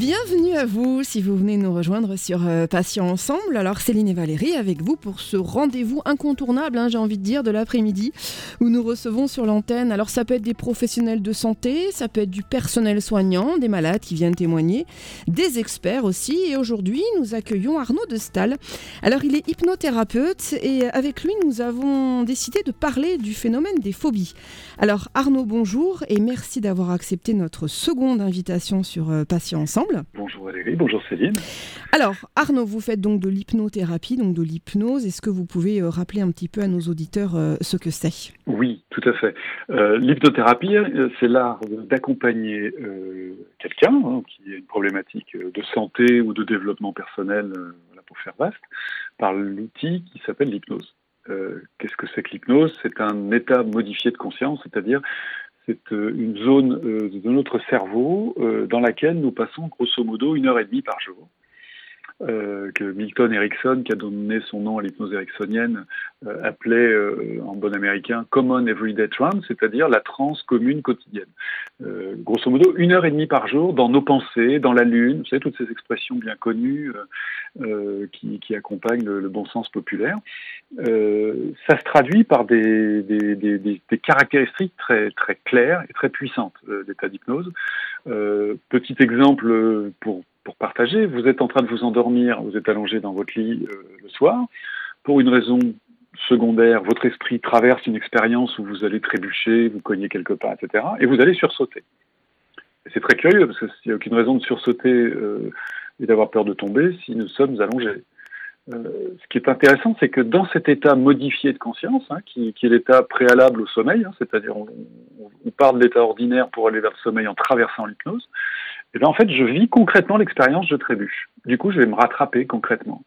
Bienvenue à vous si vous venez nous rejoindre sur euh, Patients Ensemble. Alors Céline et Valérie avec vous pour ce rendez-vous incontournable, hein, j'ai envie de dire, de l'après-midi où nous recevons sur l'antenne. Alors ça peut être des professionnels de santé, ça peut être du personnel soignant, des malades qui viennent témoigner, des experts aussi. Et aujourd'hui nous accueillons Arnaud de Stahl. Alors il est hypnothérapeute et avec lui nous avons décidé de parler du phénomène des phobies. Alors Arnaud, bonjour et merci d'avoir accepté notre seconde invitation sur euh, Patients Ensemble. Bonjour Valérie, bonjour Céline. Alors Arnaud, vous faites donc de l'hypnothérapie, donc de l'hypnose. Est-ce que vous pouvez euh, rappeler un petit peu à nos auditeurs euh, ce que c'est? Oui, tout à fait. Euh, l'hypnothérapie, c'est l'art d'accompagner quelqu'un hein, qui a une problématique de santé ou de développement personnel, pour faire vaste, par l'outil qui s'appelle l'hypnose. Qu'est-ce que c'est que l'hypnose? C'est un état modifié de conscience, c'est-à-dire c'est euh, une zone euh, de notre cerveau euh, dans laquelle nous passons grosso modo une heure et demie par jour. Que Milton Erickson, qui a donné son nom à l'hypnose ericksonienne, appelait en bon américain Common Everyday Trance, c'est-à-dire la transe commune quotidienne. grosso modo, une heure et demie par jour dans nos pensées, dans la lune, vous savez, toutes ces expressions bien connues qui, accompagnent le, bon sens populaire. Euh, ça se traduit par des, des, des, des, caractéristiques très, très claires et très puissantes euh, d'état d'hypnose. Euh, petit exemple pour, pour vous êtes en train de vous endormir, vous êtes allongé dans votre lit euh, le soir, pour une raison secondaire, votre esprit traverse une expérience où vous allez trébucher, vous cognez quelque part, etc., et vous allez sursauter. C'est très curieux, parce qu'il n'y a aucune raison de sursauter et d'avoir peur de tomber si nous sommes allongés. Euh, ce qui est intéressant, c'est que dans cet état modifié de conscience, hein, qui, est l'état préalable au sommeil, hein, c'est-à-dire on, part de l'état ordinaire pour aller vers le sommeil en traversant l'hypnose, et eh bien en fait, je vis concrètement l'expérience je trébuche. Du coup, je vais me rattraper concrètement.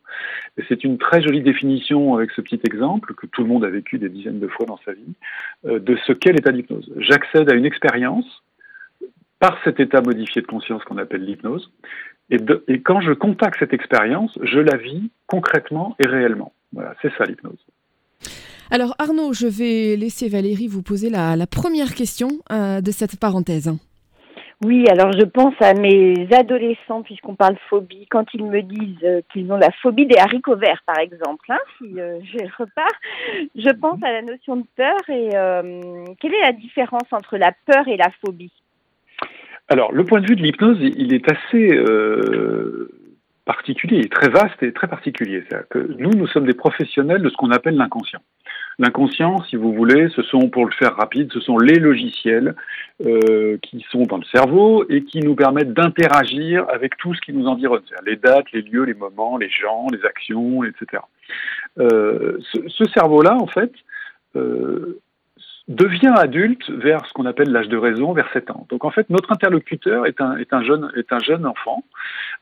Et c'est une très jolie définition avec ce petit exemple que tout le monde a vécu des dizaines de fois dans sa vie euh, de ce qu'est l'état d'hypnose. J'accède à une expérience par cet état modifié de conscience qu'on appelle l'hypnose. Et, quand je contacte cette expérience, je la vis concrètement et réellement. Voilà, c'est ça l'hypnose. Alors Arnaud, je vais laisser Valérie vous poser la, la première question euh, de cette parenthèse. Oui, alors je pense à mes adolescents, puisqu'on parle phobie, quand ils me disent euh, qu'ils ont la phobie des haricots verts, par exemple, hein, si euh, je repars, je pense à la notion de peur et quelle est la différence entre la peur et la phobie? Alors, le point de vue de l'hypnose, il est assez euh, particulier, très vaste et très particulier. C'est-à-dire que nous, nous sommes des professionnels de ce qu'on appelle l'inconscient. L'inconscient, si vous voulez, ce sont, pour le faire rapide, ce sont les logiciels euh, qui sont dans le cerveau et qui nous permettent d'interagir avec tout ce qui nous environne, les dates, les lieux, les moments, les gens, les actions, etc. Euh, ce, ce cerveau-là, en fait, euh, devient adulte vers ce qu'on appelle l'âge de raison, vers 7 ans. Donc en fait, notre interlocuteur est un jeune enfant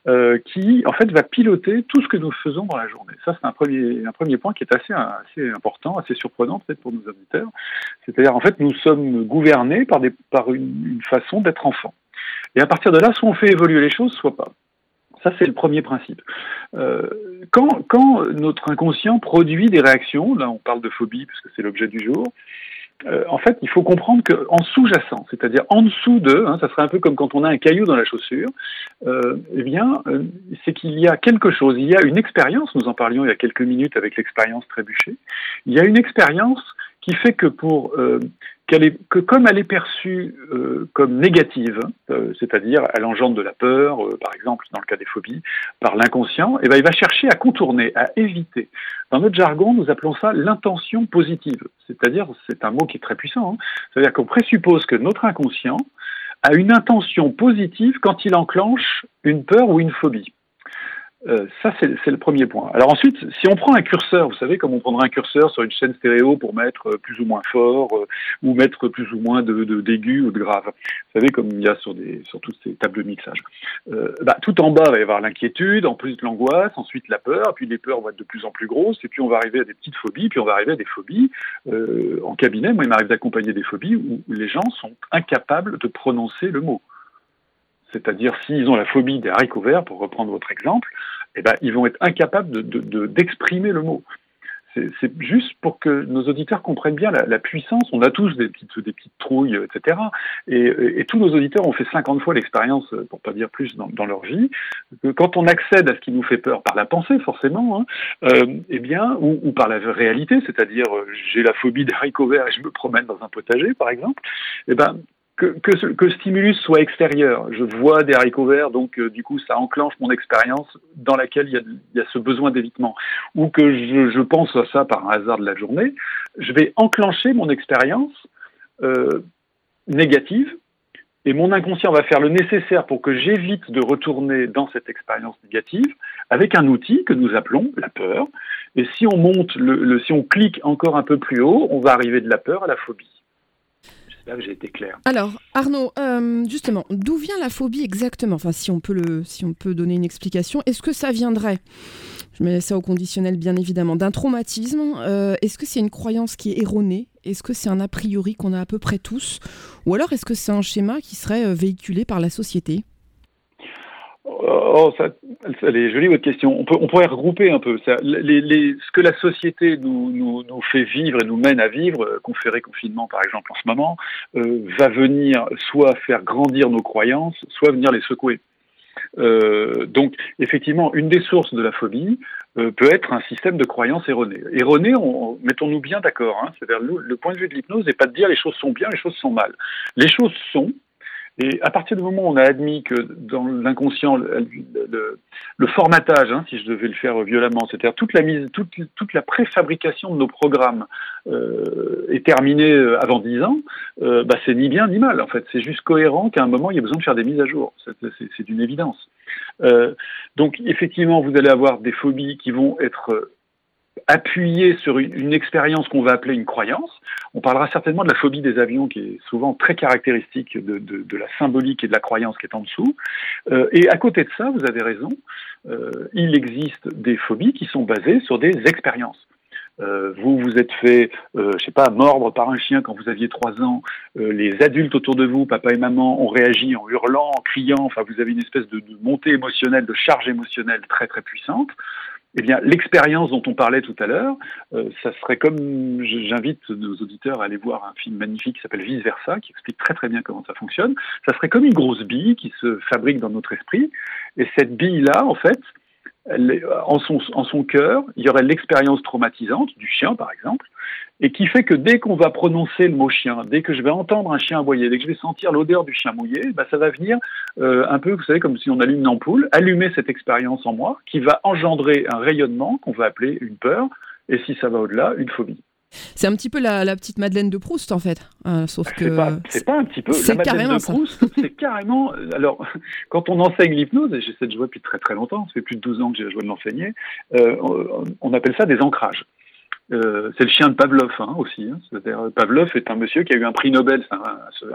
euh, qui en fait va piloter tout ce que nous faisons dans la journée. Ça, c'est un premier, un premier point qui est assez, assez important, assez surprenant peut-être pour nos auditeurs. C'est-à-dire en fait, nous sommes gouvernés par, des, par une, une façon d'être enfant. Et à partir de là, soit on fait évoluer les choses, soit pas. Ça, c'est le premier principe. Euh, quand, quand, notre inconscient produit des réactions, là on parle de phobie parce que c'est l'objet du jour, euh, en fait, il faut comprendre qu'en sous-jacent, c'est-à-dire en dessous de, hein, ça serait un peu comme quand on a un caillou dans la chaussure, euh, eh bien, euh, c'est qu'il y a quelque chose, il y a une expérience, nous en parlions il y a quelques minutes avec l'expérience trébuchée, il y a une expérience qui fait que pour euh, que comme elle est perçue euh, comme négative, euh, c'est-à-dire elle engendre de la peur, par exemple dans le cas des phobies, par l'inconscient, et eh ben il va chercher à contourner, à éviter. Dans notre jargon, nous appelons ça l'intention positive, c'est-à-dire c'est un mot qui est très puissant, hein. c'est-à-dire qu'on présuppose que notre inconscient a une intention positive quand il enclenche une peur ou une phobie. Euh, ça, c'est le premier point. Alors ensuite, si on prend un curseur, vous savez, comme on prendrait un curseur sur une chaîne stéréo pour mettre euh, plus ou moins fort, euh, ou mettre plus ou moins de d'aigu ou de grave. Vous savez, comme il y a sur, des, sur toutes ces tables de mixage. Bah, tout en bas, il va y avoir l'inquiétude, ensuite l'angoisse, ensuite la peur, puis les peurs vont être de plus en plus grosses, et puis on va arriver à des petites phobies, puis on va arriver à des phobies. en cabinet, moi, il m'arrive d'accompagner des phobies où les gens sont incapables de prononcer le mot. C'est-à-dire, s'ils ont la phobie des haricots verts, pour reprendre votre exemple, eh ben, ils vont être incapables d'exprimer de, de, le mot. C'est juste pour que nos auditeurs comprennent bien la, puissance. On a tous des petites, des petites trouilles, etc. Et, tous nos auditeurs ont fait 50 fois l'expérience, pour pas dire plus, dans, leur vie. Que quand on accède à ce qui nous fait peur par la pensée, forcément, hein, euh, eh bien, ou, par la réalité, c'est-à-dire euh, j'ai la phobie des haricots verts et je me promène dans un potager, par exemple, eh ben, que, que, le stimulus soit extérieur. Je vois des haricots verts, donc euh, du coup, ça enclenche mon expérience dans laquelle il y a, y a ce besoin d'évitement. Ou que je, je, pense à ça par un hasard de la journée, je vais enclencher mon expérience euh, négative et mon inconscient va faire le nécessaire pour que j'évite de retourner dans cette expérience négative avec un outil que nous appelons la peur. Et si on monte, le, si on clique encore un peu plus haut, on va arriver de la peur à la phobie j'ai été clair. Alors, Arnaud, euh, justement, d'où vient la phobie exactement? Enfin, si on peut le, si on peut donner une explication, est-ce que ça viendrait? Je mets ça au conditionnel, bien évidemment, d'un traumatisme. Euh, est-ce que c'est une croyance qui est erronée? Est-ce que c'est un a priori qu'on a à peu près tous? Ou alors est-ce que c'est un schéma qui serait euh, véhiculé par la société? Oh, ça, elle est jolie votre question. On, pourrait regrouper un peu. Ça, ce que la société nous, fait vivre et nous mène à vivre, euh, conféré confinement par exemple en ce moment, euh, va venir soit faire grandir nos croyances, soit venir les secouer. Euh, donc, effectivement, une des sources de la phobie peut être un système de croyances erronées. Erronées, mettons-nous bien d'accord. Hein, C'est-à-dire, le point de vue de l'hypnose n'est pas de dire les choses sont bien, les choses sont mal. Les choses sont, et à partir du moment où on a admis que dans l'inconscient, le, formatage, hein, si je devais le faire violemment, c'est-à-dire toute la mise, toute, toute, la préfabrication de nos programmes euh, est terminée euh, avant 10 ans, euh, bah, c'est ni bien ni mal. En fait, c'est juste cohérent qu'à un moment il y a besoin de faire des mises à jour. C'est d'une évidence. Euh, donc effectivement, vous allez avoir des phobies qui vont être appuyées sur une, expérience qu'on va appeler une croyance. On parlera certainement de la phobie des avions, qui est souvent très caractéristique de, la symbolique et de la croyance qui est en dessous. Euh, et à côté de ça, vous avez raison, euh, il existe des phobies qui sont basées sur des expériences. Euh, vous vous êtes fait, euh, je sais pas, mordre par un chien quand vous aviez trois ans. Les adultes autour de vous, papa et maman, ont réagi en hurlant, en criant. Enfin, vous avez une espèce de montée émotionnelle, de charge émotionnelle très très puissante eh bien, l'expérience dont on parlait tout à l'heure, euh, ça serait comme, j'invite nos auditeurs à aller voir un film magnifique qui s'appelle Vice Versa, qui explique très très bien comment ça fonctionne. Ça serait comme une grosse bille qui se fabrique dans notre esprit, et cette bille-là, en fait, en son, en cœur, il y aurait l'expérience traumatisante du chien, par exemple, et qui fait que dès qu'on va prononcer le mot chien, dès que je vais entendre un chien aboyer, dès que je vais sentir l'odeur du chien mouillé, bah, ça va venir euh, un peu, vous savez, comme si on allume une ampoule, allumer cette expérience en moi, qui va engendrer un rayonnement qu'on va appeler une peur, et si ça va au-delà, une phobie. C'est un petit peu la, petite Madeleine de Proust en fait, euh, sauf que c'est pas, un petit peu la Madeleine de Proust, c'est carrément. Alors quand on enseigne l'hypnose, et j'essaie de jouer depuis très très longtemps, ça fait plus de 12 ans que j'ai joué de l'enseigner, euh, on appelle ça des ancrages. Euh, c'est le chien de Pavlov hein, aussi. Hein. Pavlov est un monsieur qui a eu un prix Nobel,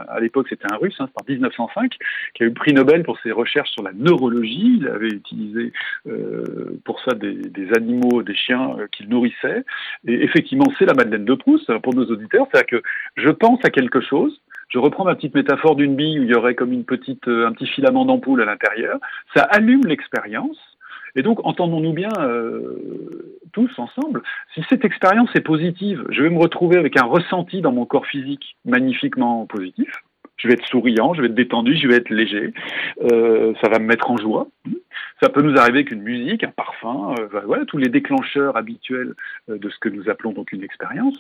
à l'époque c'était un russe, hein, c'est en 1905, qui a eu le prix Nobel pour ses recherches sur la neurologie. Il avait utilisé euh, pour ça des, animaux, des chiens euh, qu'il nourrissait. Et effectivement, c'est la Madeleine de Proust pour nos auditeurs. C'est-à-dire que je pense à quelque chose, je reprends ma petite métaphore d'une bille où il y aurait comme une petite, un petit filament d'ampoule à l'intérieur. Ça allume l'expérience. Et donc, entendons-nous bien euh, tous ensemble, si cette expérience est positive, je vais me retrouver avec un ressenti dans mon corps physique magnifiquement positif. Je vais être souriant, je vais être détendu, je vais être léger. Euh, ça va me mettre en joie. Ça peut nous arriver qu'une musique, un parfum, euh, voilà, tous les déclencheurs habituels de ce que nous appelons donc une expérience.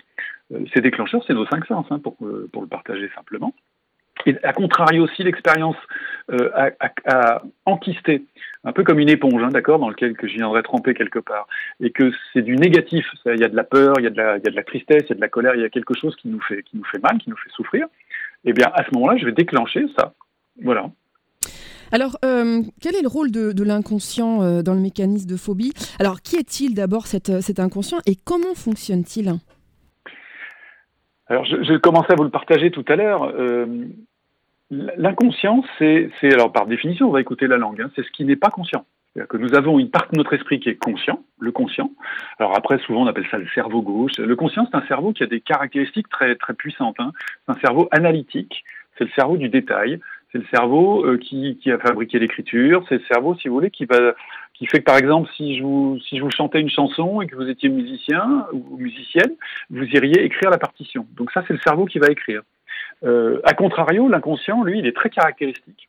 Ces déclencheurs, c'est nos cinq sens, hein, pour, pour le partager simplement. Et à contrario aussi, l'expérience euh, a, enquisté, un peu comme une éponge, hein, d'accord, dans lequel que je viendrais tremper quelque part, et que c'est du négatif. Il y a de la peur, il y a de la, il y a de la tristesse, il y a de la colère, il y a quelque chose qui nous fait, qui nous fait mal, qui nous fait souffrir. Eh bien, à ce moment-là, je vais déclencher ça. Voilà. Alors, euh, quel est le rôle de, l'inconscient euh, dans le mécanisme de phobie? Alors, qui est-il d'abord cet, cet inconscient et comment fonctionne-t-il? Alors, je, je, commençais à vous le partager tout à l'heure. Euh, L'inconscient, c'est, alors par définition, on va écouter la langue, hein, c'est ce qui n'est pas conscient. C'est-à-dire que nous avons une partie de notre esprit qui est conscient, le conscient. Alors après, souvent, on appelle ça le cerveau gauche. Le conscient, c'est un cerveau qui a des caractéristiques très, très puissantes. Hein. C'est un cerveau analytique, c'est le cerveau du détail, c'est le cerveau euh, qui, qui, a fabriqué l'écriture, c'est le cerveau, si vous voulez, qui va, qui fait que par exemple, si je vous, si je vous chantais une chanson et que vous étiez musicien ou musicienne, vous iriez écrire la partition. Donc ça, c'est le cerveau qui va écrire. Euh, a contrario, l'inconscient, lui, il est très caractéristique.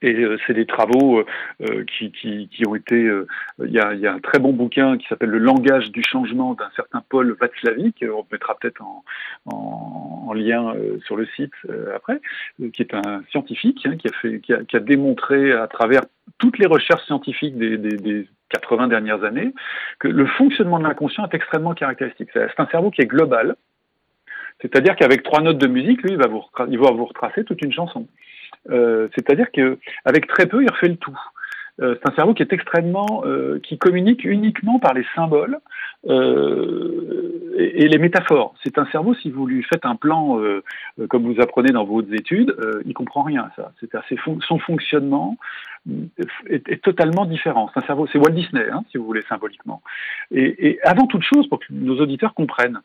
Et euh, c'est des travaux euh, euh, qui, qui, qui, ont été. Il y, a, y, a, un très bon bouquin qui s'appelle Le langage du changement d'un certain Paul Václavic. On mettra peut-être en, en, en, lien sur le site après, qui est un scientifique hein, qui, a fait, qui a, qui, a, démontré à travers toutes les recherches scientifiques des, des, des 80 dernières années que le fonctionnement de l'inconscient est extrêmement caractéristique. C'est un cerveau qui est global. C'est-à-dire qu'avec trois notes de musique, lui, il va vous, il va vous retracer toute une chanson. Euh, c'est-à-dire qu'avec très peu, il refait le tout. Euh, c'est un cerveau qui est extrêmement, euh, qui communique uniquement par les symboles euh, et, et, les métaphores. C'est un cerveau, si vous lui faites un plan euh, comme vous apprenez dans vos études, il comprend rien à ça. C'est assez fon son fonctionnement est, totalement différent. C'est cerveau, c'est Walt Disney, hein, si vous voulez symboliquement. Et, avant toute chose, pour que nos auditeurs comprennent,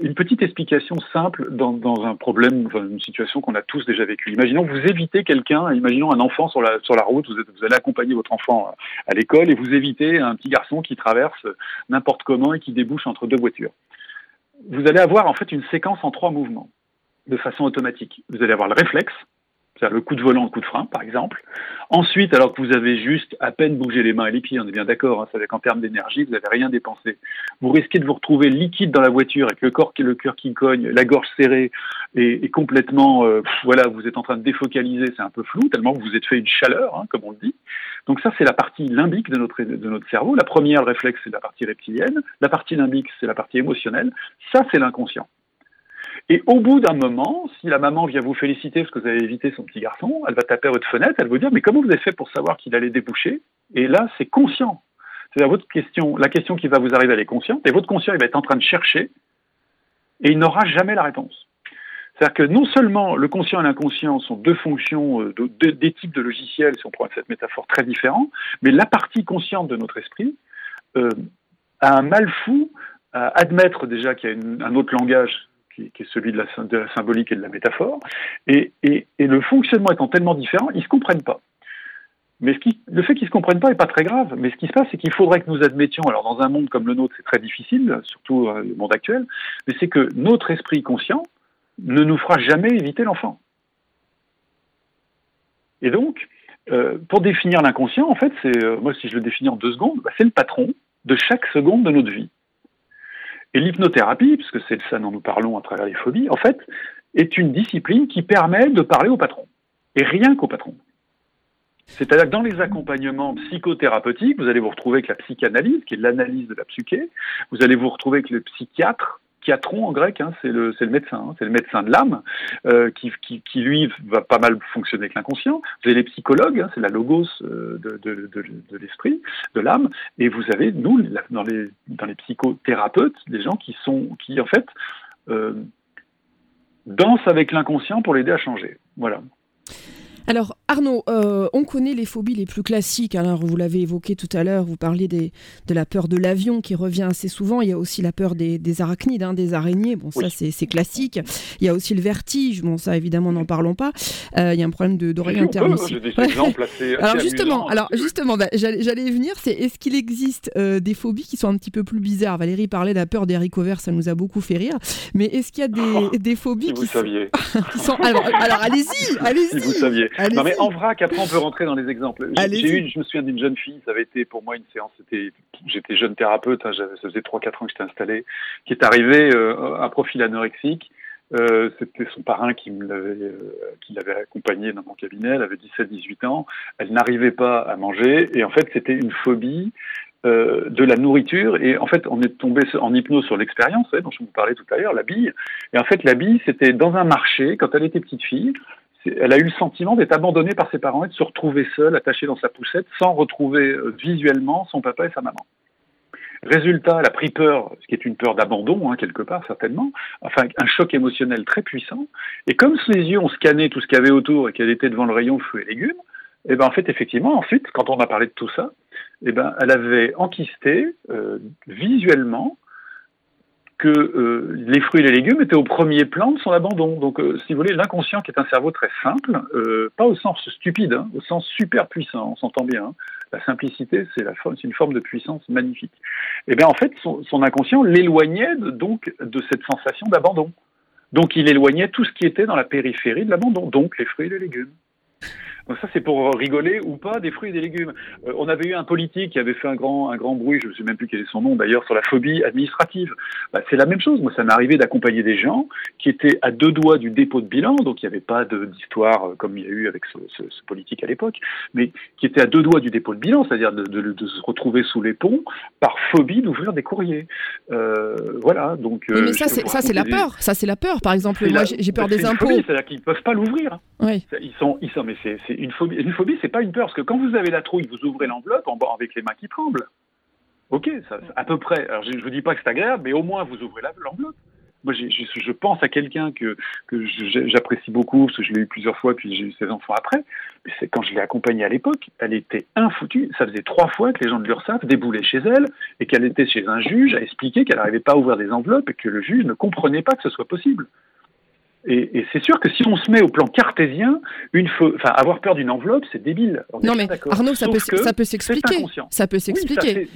une petite explication simple dans, un problème, une situation qu'on a tous déjà vécue. Imaginons que vous évitez quelqu'un, imaginons un enfant sur la, sur la route, vous, vous allez accompagner votre enfant à l'école et vous évitez un petit garçon qui traverse n'importe comment et qui débouche entre deux voitures. Vous allez avoir en fait une séquence en trois mouvements de façon automatique. Vous allez avoir le réflexe, c'est-à-dire le coup de volant, le coup de frein, par exemple. Ensuite, alors que vous avez juste à peine bougé les mains et les pieds, on est bien d'accord, hein, c'est qu'en termes d'énergie, vous n'avez rien dépensé. Vous risquez de vous retrouver liquide dans la voiture avec le corps, le cœur qui cogne, la gorge serrée et, et complètement, euh, voilà, vous êtes en train de défocaliser, c'est un peu flou, tellement que vous êtes fait une chaleur, hein, comme on le dit. Donc ça, c'est la partie limbique de notre, de notre cerveau. La première, le réflexe, c'est la partie reptilienne. La partie limbique, c'est la partie émotionnelle. Ça, c'est l'inconscient. Et au bout d'un moment, si la maman vient vous féliciter parce que vous avez évité son petit garçon, elle va taper à votre fenêtre, elle va vous dire mais comment vous avez fait pour savoir qu'il allait déboucher? Et là, c'est conscient. C'est-à-dire votre question, la question qui va vous arriver, elle est consciente, et votre conscient, il va être en train de chercher, et il n'aura jamais la réponse. C'est-à-dire que non seulement le conscient et l'inconscient sont deux fonctions, euh, de, de, des types de logiciels, si on prend cette métaphore, très différents, mais la partie consciente de notre esprit euh, a un mal fou à admettre déjà qu'il y a un autre langage qui, est celui de la, symbolique et de la métaphore, et, le fonctionnement étant tellement différent, ils ne se comprennent pas. Mais le fait qu'ils ne se comprennent pas n'est pas très grave, mais ce qui se passe, c'est qu'il faudrait que nous admettions, alors dans un monde comme le nôtre, c'est très difficile, surtout euh, le monde actuel, mais c'est que notre esprit conscient ne nous fera jamais éviter l'enfant. Et donc, euh, pour définir l'inconscient, en fait, c'est, euh, moi si je le définis en deux secondes, bah, c'est le patron de chaque seconde de notre vie. Et l'hypnothérapie, puisque c'est de ça dont nous parlons à travers les phobies, en fait, est une discipline qui permet de parler au patron. Et rien qu'au patron. C'est-à-dire que dans les accompagnements psychothérapeutiques, vous allez vous retrouver avec la psychanalyse, qui est l'analyse de la psyché, vous allez vous retrouver avec le psychiatre, Chiatron en grec, hein, c'est le, le, médecin, hein, c'est le médecin de l'âme, euh, qui, qui, qui, lui va pas mal fonctionner avec l'inconscient. Vous avez les psychologues, hein, c'est la logos euh, de, de, l'esprit, de l'âme, et vous avez nous dans les dans les psychothérapeutes des gens qui sont qui en fait euh, dansent avec l'inconscient pour l'aider à changer. Voilà. Alors Arnaud, euh, on connaît les phobies les plus classiques. Alors vous l'avez évoqué tout à l'heure, vous parliez des, de la peur de l'avion qui revient assez souvent. Il y a aussi la peur des, des arachnides, hein, des araignées. Bon, oui. ça c'est classique. Il y a aussi le vertige. Bon, ça évidemment n'en parlons pas. Euh, il y a un problème d'oreille interne aussi. J'ai des exemples assez, assez alors justement, amusants, alors justement, bah, j'allais y venir. C'est est-ce qu'il existe euh, des phobies qui sont un petit peu plus bizarres? Valérie parlait de la peur des haricots verts, ça nous a beaucoup fait rire. Mais est-ce qu'il y a des, oh, des phobies si qui, vous sont... saviez. qui sont alors, alors allez-y, allez-y. Si vous saviez. Allez non mais en vrac, après on peut rentrer dans les exemples. J'ai eu, je me souviens d'une jeune fille, ça avait été pour moi une séance, c'était, j'étais jeune thérapeute, hein, ça faisait 3-4 ans que j'étais installé, qui est arrivée euh, à profil anorexique. Euh, c'était son parrain qui l'avait euh, accompagnée dans mon cabinet. Elle avait 17-18 ans. Elle n'arrivait pas à manger et en fait c'était une phobie euh, de la nourriture. Et en fait, on est tombé en hypnose sur l'expérience, dont je vous parlais tout à l'heure, la bille. Et en fait, la bille, c'était dans un marché, quand elle était petite fille, elle a eu le sentiment d'être abandonnée par ses parents et de se retrouver seule, attachée dans sa poussette, sans retrouver visuellement son papa et sa maman. Résultat, elle a pris peur, ce qui est une peur d'abandon, hein, quelque part, certainement, enfin, un choc émotionnel très puissant. Et comme ses yeux ont scanné tout ce qu'il y avait autour et qu'elle était devant le rayon fruits et légumes, et ben en fait, effectivement, ensuite, quand on a parlé de tout ça, et ben elle avait enquisté euh, visuellement que euh, les fruits et les légumes étaient au premier plan de son abandon. Donc, euh, si vous voulez, l'inconscient, qui est un cerveau très simple, euh, pas au sens stupide, hein, au sens super puissant, on s'entend bien. Hein. La simplicité, c'est une forme de puissance magnifique. Et eh bien en fait, son, son inconscient l'éloignait donc de cette sensation d'abandon. Donc il éloignait tout ce qui était dans la périphérie de l'abandon, donc les fruits et les légumes. Donc ça, c'est pour rigoler ou pas des fruits et des légumes. Euh, on avait eu un politique qui avait fait un grand, un grand bruit, je ne sais même plus quel est son nom d'ailleurs, sur la phobie administrative. Bah, c'est la même chose. Moi, ça m'est arrivé d'accompagner des gens qui étaient à deux doigts du dépôt de bilan, donc il n'y avait pas d'histoire euh, comme il y a eu avec ce, ce, ce politique à l'époque, mais qui étaient à deux doigts du dépôt de bilan, c'est-à-dire de, de, de, se retrouver sous les ponts par phobie d'ouvrir des courriers. Euh, voilà. Donc. Oui, mais ça, c'est ça, c'est la peur. Ça, c'est la peur. Par exemple, moi, j'ai peur des impôts. C'est-à-dire qu'ils ne peuvent pas l'ouvrir. Oui. Ils sont, ils sont, mais c'est une phobie. C'est pas une peur, parce que quand vous avez la trouille, vous ouvrez l'enveloppe avec les mains qui tremblent. Ok, à peu près. Je ne vous dis pas que c'est agréable, mais au moins vous ouvrez l'enveloppe. Moi, je pense à quelqu'un que, j'apprécie beaucoup, parce que je l'ai eu plusieurs fois, puis j'ai eu ses enfants après. C'est quand je l'ai accompagnée à l'époque, elle était infoutue. Ça faisait trois fois que les gens de l'URSSAF déboulaient chez elle et qu'elle était chez un juge à expliquer qu'elle n'arrivait pas à ouvrir des enveloppes et que le juge ne comprenait pas que ce soit possible. Et, et c'est sûr que si on se met au plan cartésien, une enfin, avoir peur d'une enveloppe, c'est débile. non mais Arnaud, ça peut, ça peut s'expliquer. Ça peut s'expliquer.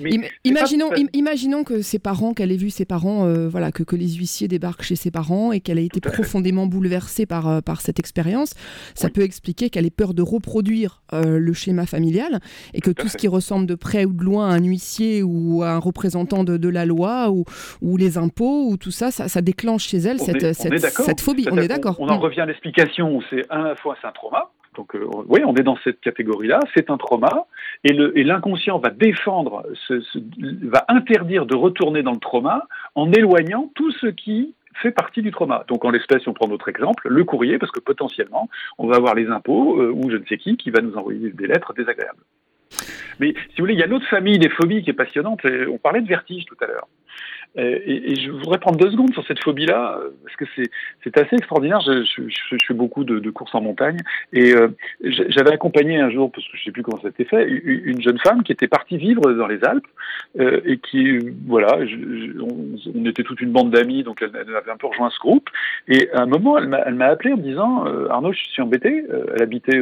imaginons, imaginons que ses parents, qu'elle ait vu ses parents, euh, voilà, que, que les huissiers débarquent chez ses parents et qu'elle ait été profondément bouleversée par, euh, par cette expérience. Ça peut expliquer qu'elle ait peur de reproduire euh, le schéma familial et que tout, ce qui ressemble de près ou de loin à un huissier ou à un représentant de, de la loi ou, ou, les impôts ou tout ça, ça, ça déclenche chez elle cette, cette, cette phobie on est d'accord. On, en mm. revient à l'explication, c'est à la fois c'est un trauma, donc euh, oui, on est dans cette catégorie-là, c'est un trauma, et l'inconscient va défendre, va interdire de retourner dans le trauma en éloignant tout ce qui fait partie du trauma. Donc en l'espèce, on prend notre exemple, le courrier, parce que potentiellement, on va avoir les impôts euh, ou je ne sais qui qui va nous envoyer des lettres désagréables. Mais si vous voulez, il y a une autre famille des phobies qui est passionnante. On parlait de vertige tout à l'heure. Euh, et, je voudrais prendre deux secondes sur cette phobie-là, euh, parce que c'est assez extraordinaire. Je, je, je, fais beaucoup de, de, courses en montagne, et euh, j'avais accompagné un jour, parce que je sais plus comment ça s'était fait, une jeune femme qui était partie vivre dans les Alpes, euh, et qui, voilà, on, on, était toute une bande d'amis, donc elle, avait un peu rejoint ce groupe, et à un moment, elle m'a appelé en me disant, Arnaud, je suis embêté, elle habitait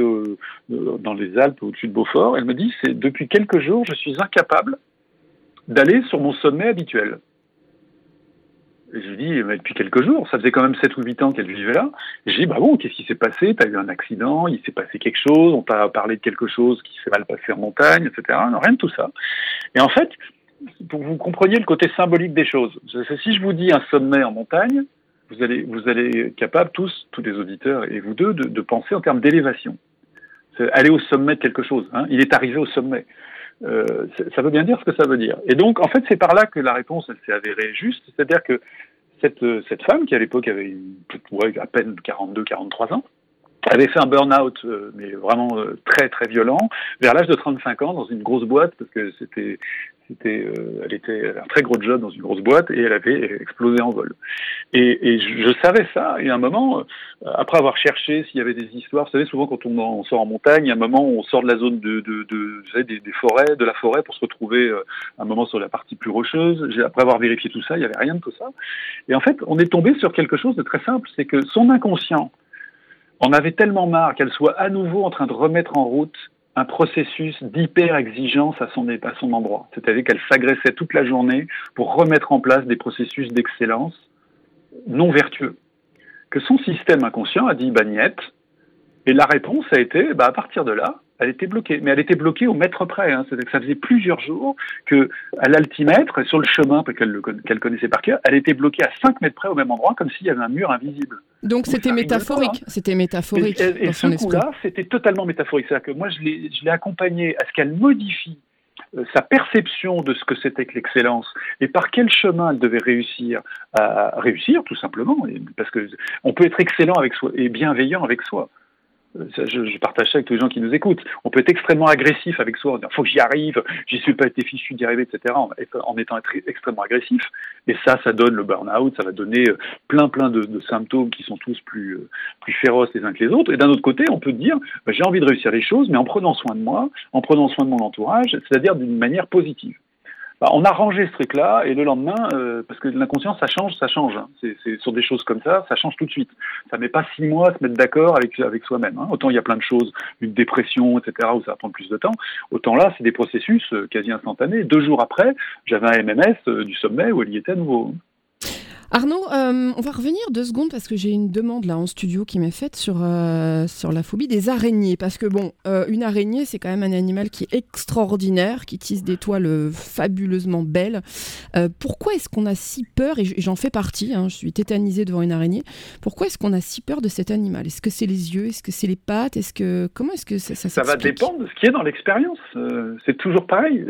dans les Alpes au-dessus de Beaufort, elle me dit, depuis quelques jours, je suis incapable d'aller sur mon sommet habituel. Je lui dis, depuis quelques jours, ça faisait quand même 7 ou 8 ans qu'elle vivait là. Je dis, bah bon, qu'est-ce qui s'est passé? T'as eu un accident, il s'est passé quelque chose, on t'a parlé de quelque chose qui s'est mal passé en montagne, etc. Non, rien de tout ça. Et en fait, pour que vous compreniez le côté symbolique des choses, si je vous dis un sommet en montagne, vous allez, vous allez être capable, tous, tous les auditeurs et vous deux, de, de penser en termes d'élévation. Aller au sommet de quelque chose. Hein. Il est arrivé au sommet. Euh, ça veut bien dire ce que ça veut dire. Et donc, en fait, c'est par là que la réponse s'est avérée juste, c'est-à-dire que cette, euh, cette femme, qui à l'époque avait ouais, à peine 42-43 ans, avait fait un burn-out, euh, mais vraiment euh, très très violent, vers l'âge de 35 ans, dans une grosse boîte, parce que c'était c'était, euh, elle était un très gros job dans une grosse boîte et elle avait explosé en vol. Et, et je, savais ça. Et à un moment, euh, après avoir cherché s'il y avait des histoires, vous savez, souvent quand on, sort en montagne, à un moment on sort de la zone de, de, de vous savez, des, des, forêts, de la forêt, pour se retrouver euh, un moment sur la partie plus rocheuse. Après avoir vérifié tout ça, il n'y avait rien de tout ça. Et en fait, on est tombé sur quelque chose de très simple, c'est que son inconscient on avait tellement marre qu'elle soit à nouveau en train de remettre en route un processus d'hyper-exigence à son, à son endroit. C'est-à-dire qu'elle s'agressait toute la journée pour remettre en place des processus d'excellence non vertueux. Que son système inconscient a dit, bah, Et la réponse a été, bah, à partir de là, elle était bloquée. Mais elle était bloquée au mètre près. Hein. C'est-à-dire que ça faisait plusieurs jours que, à l'altimètre, sur le chemin qu'elle connaissait par cœur, elle était bloquée à 5 mètres près au même endroit, comme s'il y avait un mur invisible. Donc c'était métaphorique. C'était métaphorique. Et, et ce coup-là, c'était totalement métaphorique. C'est-à-dire que moi, je l'ai accompagnée à ce qu'elle modifie euh, sa perception de ce que c'était que l'excellence et par quel chemin elle devait réussir à réussir tout simplement parce que on peut être excellent avec soi et bienveillant avec soi je, partage ça avec tous les gens qui nous écoutent. On peut être extrêmement agressif avec soi, il faut que j'y arrive, j'y suis pas été fichu d'y arriver, etc., en, en, étant extrêmement agressif. Et ça, ça donne le burn-out, ça va donner euh, plein, plein de, symptômes qui sont tous plus, euh, plus féroces les uns que les autres. Et d'un autre côté, on peut dire, bah, j'ai envie de réussir les choses, mais en prenant soin de moi, en prenant soin de mon entourage, c'est-à-dire d'une manière positive. Bah, on a rangé ce truc-là et le lendemain, euh, parce que l'inconscient, ça change, ça change. Hein. C'est sur des choses comme ça, ça change tout de suite. Ça met pas six mois à se mettre d'accord avec avec soi-même. Hein. Autant il y a plein de choses, une dépression, etc., où ça va prendre plus de temps. Autant là, c'est des processus euh, quasi instantanés. Deux jours après, j'avais un MMS euh, du sommet où il y était à nouveau. Arnaud, euh, on va revenir deux secondes parce que j'ai une demande là en studio qui m'est faite sur, euh, sur la phobie des araignées. Parce que bon, euh, une araignée, c'est quand même un animal qui est extraordinaire, qui tisse des toiles fabuleusement belles. pourquoi est-ce qu'on a si peur, et j'en fais partie, hein, je suis tétanisée devant une araignée, pourquoi est-ce qu'on a si peur de cet animal? Est-ce que c'est les yeux? Est-ce que c'est les pattes? Est-ce que Comment est-ce que ça Ça, ça va dépendre de ce qui est dans l'expérience. c'est toujours pareil.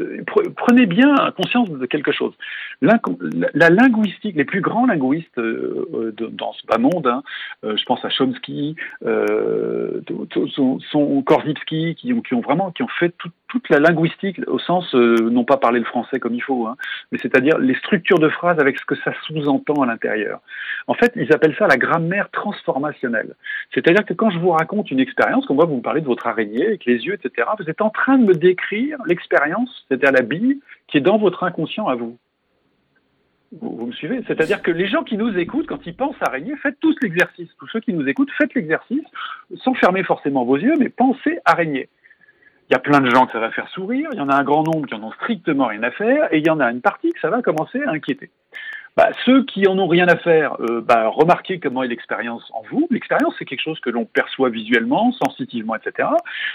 Prenez bien conscience de quelque chose. La, la linguistique, les plus grands linguistes euh, euh, dans ce bas monde. Hein. Euh, je pense à Chomsky, son, Korzybski, qui ont, vraiment qui ont fait toute la linguistique au sens non pas parler le français comme il faut, hein, mais c'est-à-dire les structures de phrases avec ce que ça sous-entend à l'intérieur. En fait, ils appellent ça la grammaire transformationnelle. C'est-à-dire que quand je vous raconte une expérience, comme moi vous me parlez de votre araignée avec les yeux, etc., vous êtes en train de me décrire l'expérience, c'est-à-dire la bille qui est dans votre inconscient à vous. Vous, me suivez C'est-à-dire que les gens qui nous écoutent, quand ils pensent araignée, faites tous l'exercice. Tous ceux qui nous écoutent, faites l'exercice, sans fermer forcément vos yeux, mais pensez araignée. Il y a plein de gens que ça va faire sourire, il y en a un grand nombre qui en ont strictement rien à faire, et il y en a une partie que ça va commencer à inquiéter. Bah, ceux qui en ont rien à faire, euh, bah, remarquez comment est l'expérience en vous. L'expérience, c'est quelque chose que l'on perçoit visuellement, sensitivement, etc.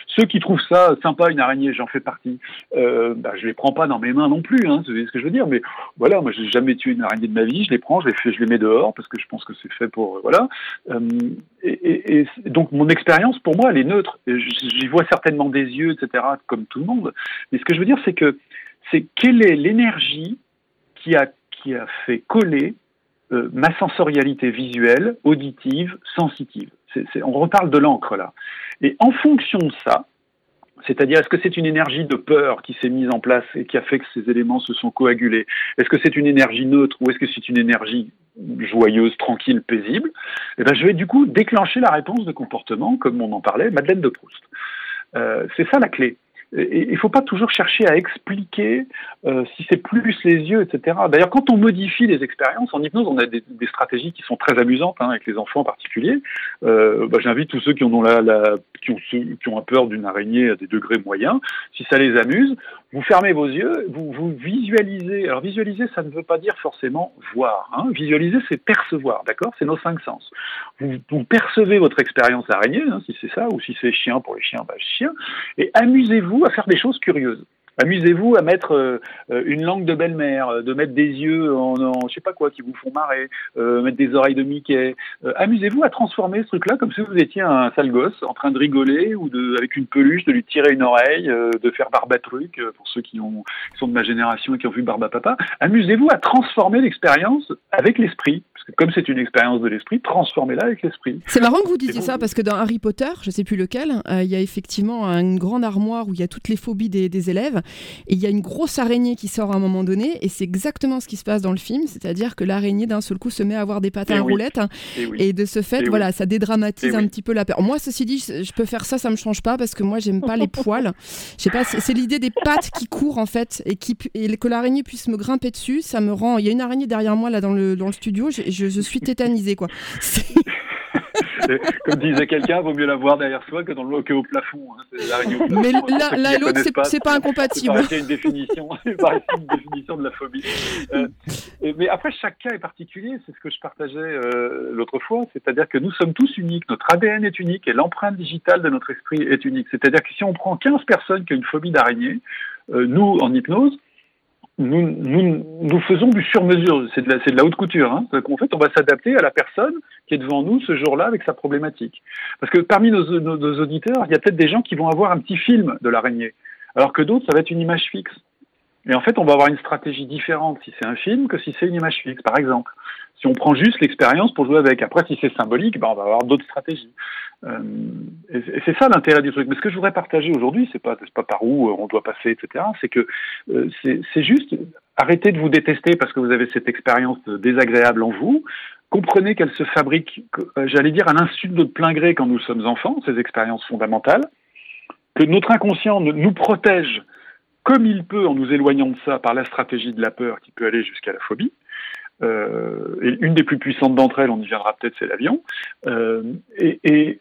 Ceux qui trouvent ça sympa, une araignée, j'en fais partie, euh, bah, je les prends pas dans mes mains non plus, hein, c'est ce que je veux dire. Mais voilà, moi, j'ai jamais tué une araignée de ma vie, je les prends, je les, fais, je les mets dehors parce que je pense que c'est fait pour, euh, voilà. Euh, et, et, donc, mon expérience, pour moi, elle est neutre. J'y vois certainement des yeux, etc., comme tout le monde. Mais ce que je veux dire, c'est que, c'est quelle est l'énergie qui a qui a fait coller euh, ma sensorialité visuelle, auditive, sensitive. on reparle de l'encre là. Et en fonction de ça, c'est-à-dire est-ce que c'est une énergie de peur qui s'est mise en place et qui a fait que ces éléments se sont coagulés? Est-ce que c'est une énergie neutre ou est-ce que c'est une énergie joyeuse, tranquille, paisible? Eh ben, je vais du coup déclencher la réponse de comportement, comme on en parlait, Madeleine de Proust. Euh, c'est ça la clé il ne faut pas toujours chercher à expliquer euh, si c'est plus les yeux, etc. D'ailleurs, quand on modifie les expériences en hypnose, on a des, des stratégies qui sont très amusantes hein, avec les enfants en particulier. Euh, bah, J'invite tous ceux qui en ont la, qui ont peur d'une araignée à des degrés moyens, si ça les amuse, vous fermez vos yeux, vous, visualisez. Alors visualiser, ça ne veut pas dire forcément voir. Hein. Visualiser, c'est percevoir, d'accord? C'est nos cinq sens. Vous, vous, percevez votre expérience araignée, hein, si c'est ça, ou si c'est chien pour les chiens, bah, chien, et amusez-vous à faire des choses curieuses. Amusez-vous à mettre euh, une langue de belle-mère, euh, de mettre des yeux en, en, je sais pas quoi qui vous font marrer, euh, mettre des oreilles de Mickey. Amusez-vous à transformer ce truc-là comme si vous étiez un sale gosse en train de rigoler ou de, avec une peluche, de lui truc, une oreille, de faire barbatruc pour ceux qui, ont, qui sont de ma génération et qui ont vu Barba Papa. Amusez-vous à transformer l'expérience avec l'esprit comme c'est une expérience de l'esprit, transformez-la avec l'esprit. C'est marrant que vous disiez ça, parce que dans Harry Potter, je ne sais plus lequel, euh, il y a effectivement une grande armoire où il y a toutes les phobies des, élèves, et il y a une grosse araignée qui sort à un moment donné, et c'est exactement ce qui se passe dans le film, c'est-à-dire que l'araignée d'un seul coup se met à avoir des patins roulettes, et, de ce fait, voilà, ça dédramatise un petit peu la peur. Moi, ceci dit, je, peux faire ça, ça me change pas, parce que moi, j'aime pas les poils. Je sais pas, c'est l'idée des pattes qui courent en fait, et, qui, et que l'araignée puisse me grimper dessus, ça me rend. Il y a une araignée derrière moi là dans le, dans le studio, je, suis tétanisée, quoi. Comme disait quelqu'un, vaut mieux la voir derrière soi que, dans le, que au plafond. Hein. Mais l'un et l'autre, c'est pas, incompatible. C'est une définition, une définition de la phobie. Euh, mais après, chaque cas est particulier. C'est ce que je partageais euh, l'autre fois. C'est-à-dire que nous sommes tous uniques. Notre ADN est unique et l'empreinte digitale de notre esprit est unique. C'est-à-dire que si on prend 15 personnes qui ont une phobie d'araignée, euh, nous, en hypnose, nous, faisons du sur-mesure, c'est de, la, haute couture. Hein. En fait, on va s'adapter à la personne qui est devant nous ce jour-là avec sa problématique. Parce que parmi nos auditeurs, il y a peut-être des gens qui vont avoir un petit film de l'araignée, alors que d'autres, ça va être une image fixe. Et en fait, on va avoir une stratégie différente si c'est un film que si c'est une image fixe, par exemple. Si on prend juste l'expérience pour jouer avec. Après, si c'est symbolique, ben, on va avoir d'autres stratégies. Euh, et c'est ça l'intérêt du truc. Mais ce que je voudrais partager aujourd'hui, c'est pas, pas par où on doit passer, etc. C'est que euh, c'est juste arrêtez de vous détester parce que vous avez cette expérience désagréable en vous. Comprenez qu'elle se fabrique, j'allais dire, à l'insu de plein gré quand nous sommes enfants, ces expériences fondamentales. Que notre inconscient nous protège comme il peut en nous éloignant de ça par la stratégie de la peur qui peut aller jusqu'à la phobie. Euh, et une des plus puissantes d'entre elles, on y viendra peut-être, c'est l'avion. Euh, et, et,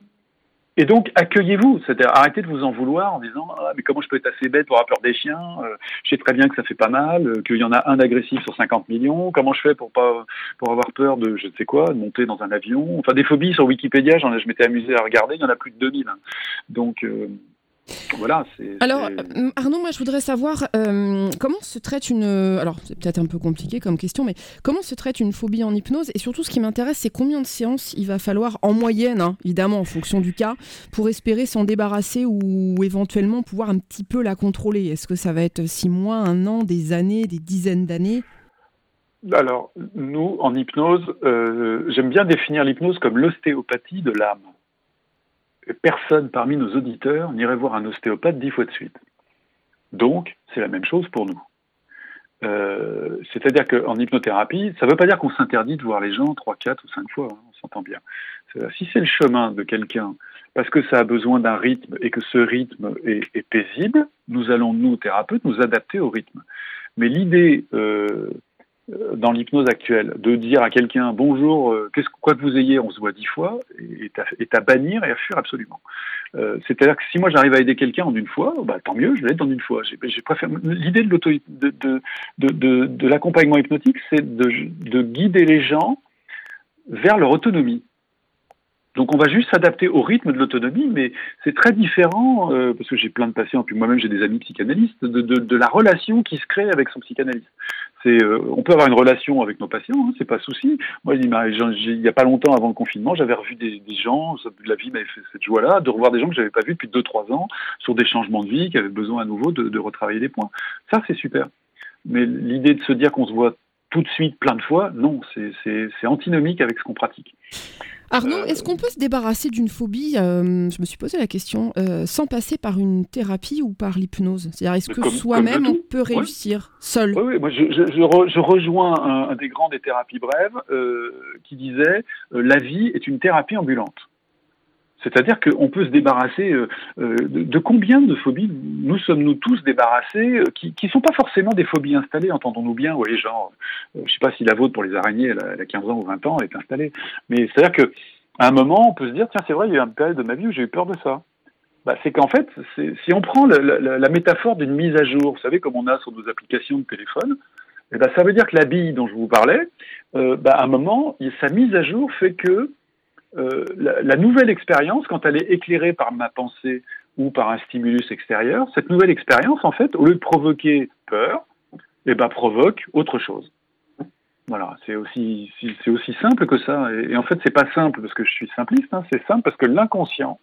et, donc, accueillez-vous, c'est-à-dire arrêtez de vous en vouloir en disant ah, mais comment je peux être assez bête pour avoir peur des chiens euh, Je sais très bien que ça fait pas mal, euh, qu'il y en a un agressif sur 50 millions. Comment je fais pour pas pour avoir peur de je ne sais quoi, de monter dans un avion? Enfin, des phobies sur Wikipédia, j'en je m'étais amusé à regarder, il y en a plus de 2000. Hein. Donc euh, voilà, alors, euh, Arnaud, moi je voudrais savoir euh, comment se traite une. Alors, c'est peut-être un peu compliqué comme question, mais comment se traite une phobie en hypnose? Et surtout, ce qui m'intéresse, c'est combien de séances il va falloir, en moyenne, hein, évidemment, en fonction du cas, pour espérer s'en débarrasser ou éventuellement pouvoir un petit peu la contrôler? Est-ce que ça va être six mois, un an, des années, des dizaines d'années? Alors, nous, en hypnose, euh, j'aime bien définir l'hypnose comme l'ostéopathie de l'âme personne parmi nos auditeurs n'irait voir un ostéopathe dix fois de suite. Donc, c'est la même chose pour nous. Euh, c'est-à-dire qu'en hypnothérapie, ça ne veut pas dire qu'on s'interdit de voir les gens trois, quatre ou cinq fois, hein, on s'entend bien. Si c'est le chemin de quelqu'un, parce que ça a besoin d'un rythme et que ce rythme est, paisible, nous allons, nous, thérapeutes, nous adapter au rythme. Mais l'idée euh, dans l'hypnose actuelle, de dire à quelqu'un bonjour, euh, quoi que vous ayez, on se voit dix fois, est à, bannir et à fuir absolument. Euh, C'est-à-dire que si moi j'arrive à aider quelqu'un en une fois, bah, tant mieux, je vais l'aider en une fois. J'ai L'idée de, de, de, de l'accompagnement hypnotique, c'est de guider les gens vers leur autonomie. Donc on va juste s'adapter au rythme de l'autonomie, mais c'est très différent, euh, parce que j'ai plein de patients, puis moi-même j'ai des amis psychanalystes, de, la relation qui se crée avec son psychanalyste. Euh, on peut avoir une relation avec nos patients, hein, c'est pas souci. Moi, il n'y a pas longtemps avant le confinement, j'avais revu des, des gens, la vie m'avait fait cette joie-là, de revoir des gens que j'avais pas vus depuis 2-3 ans, sur des changements de vie, qui avaient besoin à nouveau de, de retravailler des points. Ça, c'est super. Mais l'idée de se dire qu'on se voit tout de suite plein de fois, non, c'est antinomique avec ce qu'on pratique. Arnaud, est-ce qu'on peut se débarrasser d'une phobie euh, Je me suis posé la question, euh, sans passer par une thérapie ou par l'hypnose? C'est-à-dire, est-ce que soi-même on peut réussir seul? Oui, oui moi je, je, je, rejoins un, des grands des thérapies brèves euh, qui disait La vie est une thérapie ambulante. C'est-à-dire qu'on peut se débarrasser euh, euh, de, combien de phobies nous sommes-nous tous débarrassés, euh, qui ne sont pas forcément des phobies installées, entendons-nous bien, vous voyez, genre, je ne sais pas si la vôtre pour les araignées, elle a, 15 ans ou 20 ans, elle est installée, mais c'est-à-dire qu'à un moment, on peut se dire, tiens, c'est vrai, il y a eu une période de ma vie où j'ai eu peur de ça. Bah, c'est qu'en fait, si on prend la, la, métaphore d'une mise à jour, vous savez, comme on a sur nos applications de téléphone, eh ben, ça veut dire que la bille dont je vous parlais, bah, à un moment, sa mise à jour fait que euh, la, nouvelle expérience, quand elle est éclairée par ma pensée ou par un stimulus extérieur, cette nouvelle expérience, en fait, au lieu de provoquer peur, eh ben, provoque autre chose. Voilà, c'est aussi, c'est aussi simple que ça. Et, en fait, c'est pas simple parce que je suis simpliste, hein, c'est simple parce que l'inconscient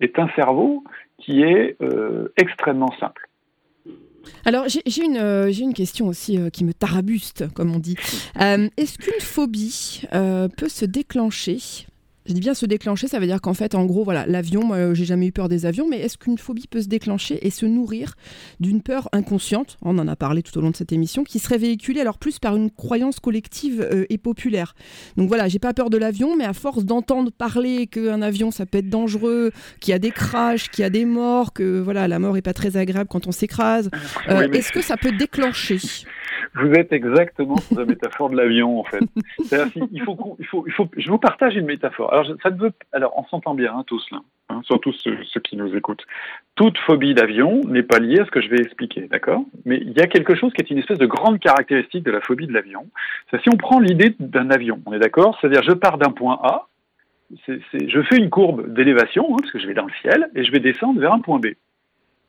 est un cerveau qui est euh, extrêmement simple. Alors, j'ai une, euh, une, question aussi qui me tarabuste, comme on dit. Est-ce qu'une phobie peut se déclencher je dis bien se déclencher, ça veut dire qu'en fait, en gros, voilà, l'avion, moi, j'ai jamais eu peur des avions, mais est-ce qu'une phobie peut se déclencher et se nourrir d'une peur inconsciente? On en a parlé tout au long de cette émission, qui serait véhiculée alors plus par une croyance collective euh, et populaire. Donc voilà, j'ai pas peur de l'avion, mais à force d'entendre parler qu'un avion, ça peut être dangereux, qu'il y a des crashs, qu'il y a des morts, que voilà, la mort est pas très agréable quand on s'écrase, euh, est-ce que ça peut déclencher? Vous êtes exactement sur la métaphore de l'avion, en fait. Il faut, je vous partage une métaphore. Alors, ça ne veut, alors on s'entend bien, hein, tous là, hein, surtout ceux, qui nous écoutent. Toute phobie d'avion n'est pas liée à ce que je vais expliquer, d'accord? Mais il y a quelque chose qui est une espèce de grande caractéristique de la phobie de l'avion. C'est si on prend l'idée d'un avion, on est d'accord? C'est-à-dire, je pars d'un point A, je fais une courbe d'élévation, hein, parce que je vais dans le ciel, et je vais descendre vers un point B.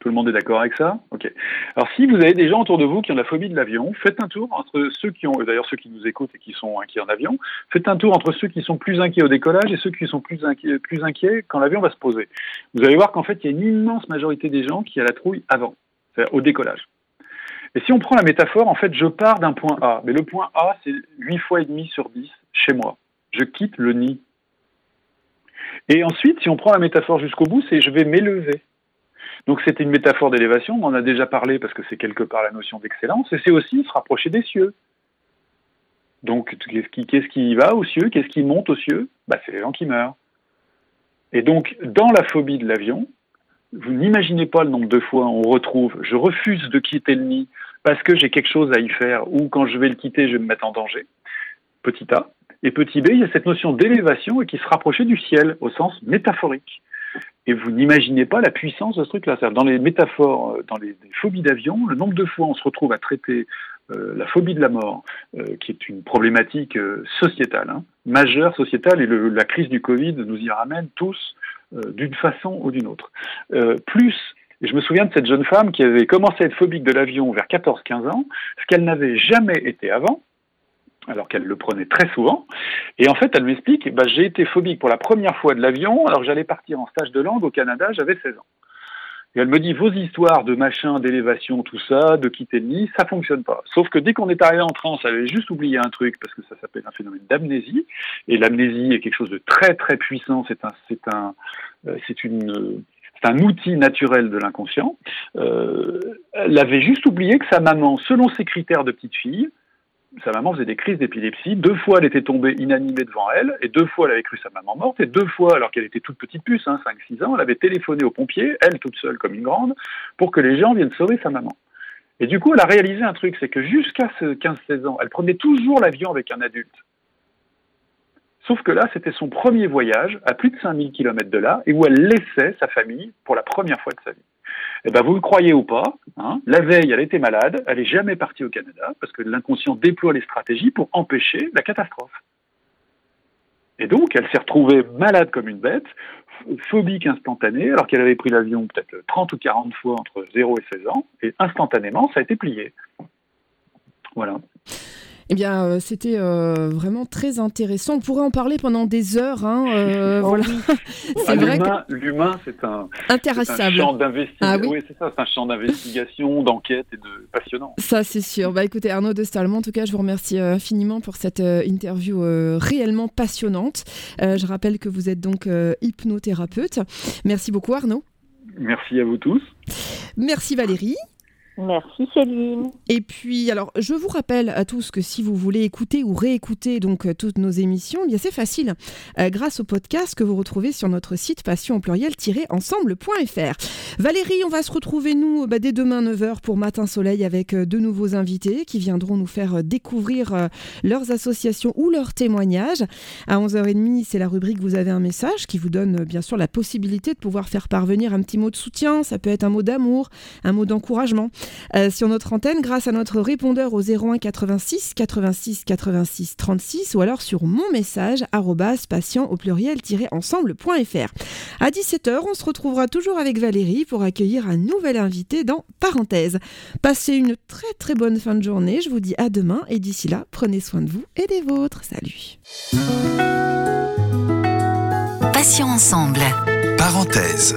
Tout le monde est d'accord avec ça Ok. Alors, si vous avez des gens autour de vous qui ont la phobie de l'avion, faites un tour entre ceux qui ont, d'ailleurs ceux qui nous écoutent et qui sont inquiets en avion, faites un tour entre ceux qui sont plus inquiets au décollage et ceux qui sont plus inquiets, plus inquiets quand l'avion va se poser. Vous allez voir qu'en fait, il y a une immense majorité des gens qui a la trouille avant, c'est-à-dire au décollage. Et si on prend la métaphore, en fait, je pars d'un point A, mais le point A, c'est 8 fois et demi sur 10 chez moi. Je quitte le nid. Et ensuite, si on prend la métaphore jusqu'au bout, c'est je vais m'élever. Donc c'est une métaphore d'élévation, on en a déjà parlé parce que c'est quelque part la notion d'excellence, et c'est aussi se rapprocher des cieux. Donc qu'est-ce qui, qu'est-ce qui va aux cieux Qu'est-ce qui monte aux cieux? Bah, C'est les gens qui meurent. Et donc dans la phobie de l'avion, Vous n'imaginez pas le nombre de fois on retrouve je refuse de quitter le nid parce que j'ai quelque chose à y faire ou quand je vais le quitter, je vais me mettre en danger. Petit a. Et petit b, il y a cette notion d'élévation et qui se rapprochait du ciel au sens métaphorique. Et vous n'imaginez pas la puissance de ce truc-là. Dans les métaphores, euh, dans les, phobies d'avion, le nombre de fois on se retrouve à traiter euh, la phobie de la mort, euh, qui est une problématique sociétale, hein, majeure sociétale, et le, la crise du Covid nous y ramène tous d'une façon ou d'une autre. plus, et je me souviens de cette jeune femme qui avait commencé à être phobique de l'avion vers 14-15 ans, ce qu'elle n'avait jamais été avant, alors qu'elle le prenait très souvent. Et en fait, elle m'explique, bah, j'ai été phobique pour la première fois de l'avion, alors j'allais partir en stage de langue au Canada, j'avais 16 ans. Et elle me dit, vos histoires de machin, d'élévation, tout ça, de quitter le nid, ça fonctionne pas. Sauf que dès qu'on est arrivé en France, elle avait juste oublié un truc, parce que ça s'appelle un phénomène d'amnésie. Et l'amnésie est quelque chose de très, très puissant. C'est un, c'est un, euh, c'est une, c'est un outil naturel de l'inconscient. Euh, elle avait juste oublié que sa maman, selon ses critères de petite fille, sa maman faisait des crises d'épilepsie. Deux fois, elle était tombée inanimée devant elle, et deux fois, elle avait cru sa maman morte, et deux fois, alors qu'elle était toute petite puce, hein, 5-6 ans, elle avait téléphoné aux pompiers, elle toute seule comme une grande, pour que les gens viennent sauver sa maman. Et du coup, elle a réalisé un truc, c'est que jusqu'à ce 15-16 ans, elle prenait toujours l'avion avec un adulte. Sauf que là, c'était son premier voyage à plus de 5000 km de là, et où elle laissait sa famille pour la première fois de sa vie. Eh ben, vous le croyez ou pas, hein, la veille, elle était malade, elle n'est jamais partie au Canada, parce que l'inconscient déploie les stratégies pour empêcher la catastrophe. Et donc, elle s'est retrouvée malade comme une bête, phobique instantanée, alors qu'elle avait pris l'avion peut-être 30 ou 40 fois entre 0 et 16 ans, et instantanément, ça a été plié. Voilà. Eh bien, euh, c'était euh, vraiment très intéressant. On pourrait en parler pendant des heures. Hein, euh, oh voilà. c'est vrai l'humain, c'est un, champ d'investigation. Ah oui, c'est ça, c'est un champ d'investigation, d'enquête et de passionnant. Ça, c'est sûr. Bah, écoutez, Arnaud de Stalman, en tout cas, je vous remercie infiniment pour cette interview réellement passionnante. je rappelle que vous êtes donc hypnothérapeute. Merci beaucoup, Arnaud. Merci à vous tous. Merci Valérie. Merci Céline. Et puis, alors, je vous rappelle à tous que si vous voulez écouter ou réécouter donc euh, toutes nos émissions, eh bien c'est facile, euh, grâce au podcast que vous retrouvez sur notre site passion pluriel-ensemble.fr. Valérie, on va se retrouver nous bah, dès demain 9h pour Matin Soleil avec euh, de nouveaux invités qui viendront nous faire découvrir leurs associations ou leurs témoignages. À 11h30, c'est la rubrique Vous avez un message qui vous donne bien sûr la possibilité de pouvoir faire parvenir un petit mot de soutien. Ça peut être un mot d'amour, un mot d'encouragement. Euh, sur notre antenne grâce à notre répondeur au 01 86 86 86 36 ou alors sur mon message patient au pluriel-ensemble.fr. À 17h, on se retrouvera toujours avec Valérie pour accueillir un nouvel invité dans Parenthèse. Passez une très très bonne fin de journée. Je vous dis à demain et d'ici là, prenez soin de vous et des vôtres. Salut. Passion ensemble. Parenthèse.